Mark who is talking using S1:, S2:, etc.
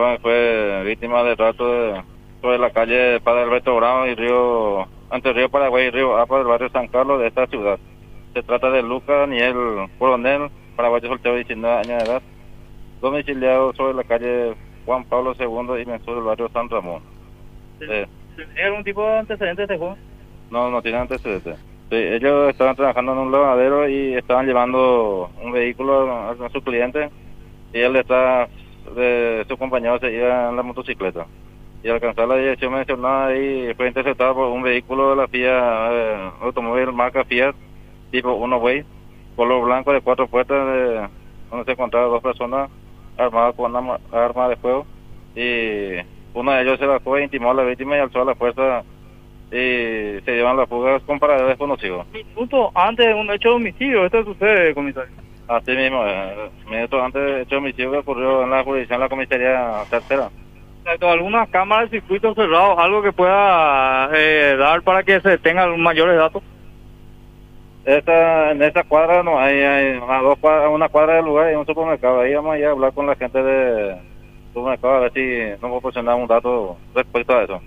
S1: joven fue víctima de trato de, sobre la calle Padre Alberto Brown y Río, entre Río Paraguay y Río Apa del barrio San Carlos de esta ciudad. Se trata de Lucas Daniel Coronel, paraguayo soltero de 19 años de edad, domiciliado sobre la calle Juan Pablo II y Mensur del barrio San Ramón.
S2: ¿Tiene algún tipo de antecedentes este joven?
S1: No, no tiene antecedentes. Sí, ellos estaban trabajando en un lavadero y estaban llevando un vehículo a, a su cliente y él está de su compañero se en la motocicleta y al alcanzar la dirección mencionada y fue interceptado por un vehículo de la Fiat eh, automóvil marca Fiat tipo Uno Way color blanco de cuatro puertas de, donde se encontraban dos personas armadas con una arma de fuego y uno de ellos se bajó e intimó a la víctima y alzó a la fuerza y se llevan las fugas con paradero desconocido.
S2: Minutos antes de un hecho de homicidio, esto sucede, comisario.
S1: Así mismo, eh, minutos antes del hecho de homicidio que ocurrió en la jurisdicción de la comisaría tercera.
S2: Exacto, algunas cámaras de circuito cerrados, algo que pueda eh, dar para que se tengan mayores datos.
S1: Esta, en esa cuadra no hay, hay a dos cuadras, una cuadra del lugar y un supermercado. Ahí vamos a ir a hablar con la gente de supermercado a ver si nos proporcionan un dato respecto a eso.